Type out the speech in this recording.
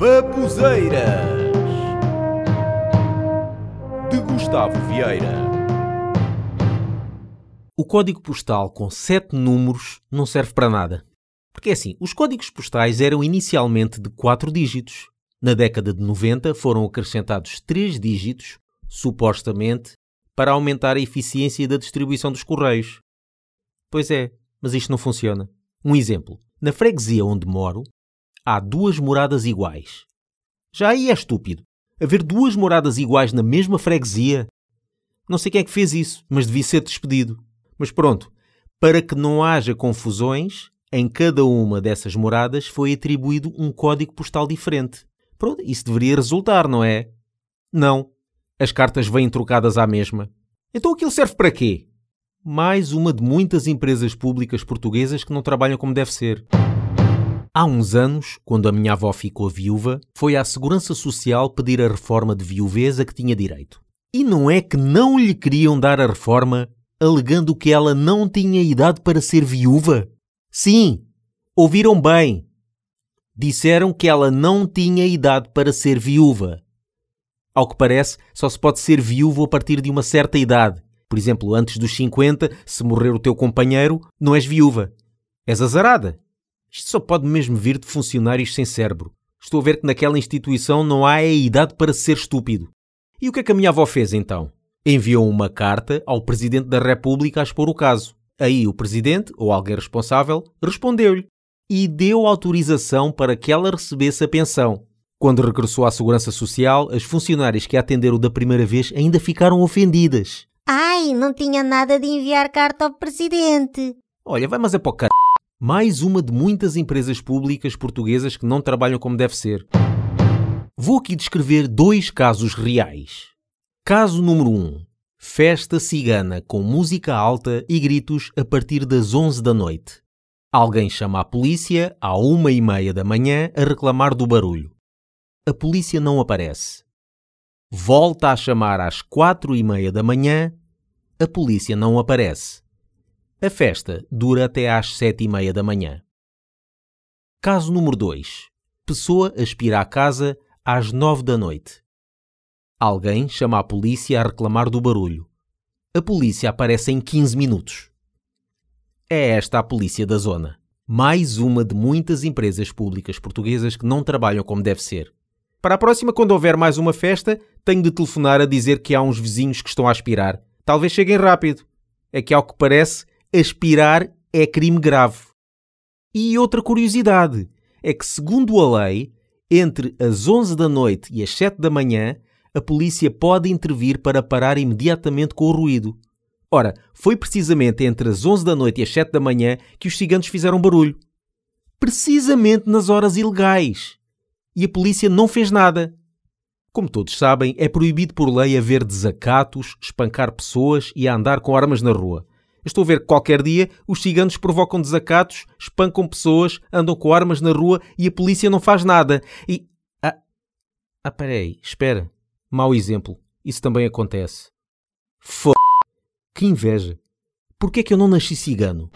Babuzeiras de Gustavo Vieira. O código postal com sete números não serve para nada. Porque é assim, os códigos postais eram inicialmente de quatro dígitos. Na década de 90 foram acrescentados três dígitos, supostamente, para aumentar a eficiência da distribuição dos correios. Pois é, mas isto não funciona. Um exemplo. Na freguesia onde moro, há duas moradas iguais. Já aí é estúpido. Haver duas moradas iguais na mesma freguesia? Não sei quem é que fez isso, mas devia ser despedido. Mas pronto, para que não haja confusões, em cada uma dessas moradas foi atribuído um código postal diferente. Pronto, isso deveria resultar, não é? Não. As cartas vêm trocadas à mesma. Então aquilo serve para quê? Mais uma de muitas empresas públicas portuguesas que não trabalham como deve ser. Há uns anos, quando a minha avó ficou viúva, foi à Segurança Social pedir a reforma de viuvez a que tinha direito. E não é que não lhe queriam dar a reforma, alegando que ela não tinha idade para ser viúva? Sim, ouviram bem. Disseram que ela não tinha idade para ser viúva. Ao que parece, só se pode ser viúvo a partir de uma certa idade. Por exemplo, antes dos 50, se morrer o teu companheiro, não és viúva. És azarada. Isto só pode mesmo vir de funcionários sem cérebro. Estou a ver que naquela instituição não há a idade para ser estúpido. E o que é que a minha avó fez então? Enviou uma carta ao Presidente da República a expor o caso. Aí o Presidente, ou alguém responsável, respondeu-lhe e deu autorização para que ela recebesse a pensão. Quando regressou à Segurança Social, as funcionárias que a atenderam da primeira vez ainda ficaram ofendidas. Ai, não tinha nada de enviar carta ao presidente. Olha, vai mas é para o car... Mais uma de muitas empresas públicas portuguesas que não trabalham como deve ser. Vou aqui descrever dois casos reais. Caso número 1. Um, festa cigana com música alta e gritos a partir das 11 da noite. Alguém chama a polícia à uma e meia da manhã a reclamar do barulho. A polícia não aparece. Volta a chamar às quatro e meia da manhã. A polícia não aparece. A festa dura até às sete e meia da manhã. Caso número 2. Pessoa aspira à casa às nove da noite. Alguém chama a polícia a reclamar do barulho. A polícia aparece em 15 minutos. É esta a polícia da zona. Mais uma de muitas empresas públicas portuguesas que não trabalham como deve ser. Para a próxima, quando houver mais uma festa, tenho de telefonar a dizer que há uns vizinhos que estão a aspirar. Talvez cheguem rápido. É que, ao que parece, aspirar é crime grave. E outra curiosidade é que, segundo a lei, entre as 11 da noite e as 7 da manhã, a polícia pode intervir para parar imediatamente com o ruído. Ora, foi precisamente entre as 11 da noite e as 7 da manhã que os ciganos fizeram barulho. Precisamente nas horas ilegais. E a polícia não fez nada. Como todos sabem, é proibido por lei haver desacatos, espancar pessoas e andar com armas na rua. Estou a ver que qualquer dia os ciganos provocam desacatos, espancam pessoas, andam com armas na rua e a polícia não faz nada. E. Ah, ah peraí, espera. Mau exemplo. Isso também acontece. F. Que inveja. Porquê é que eu não nasci cigano?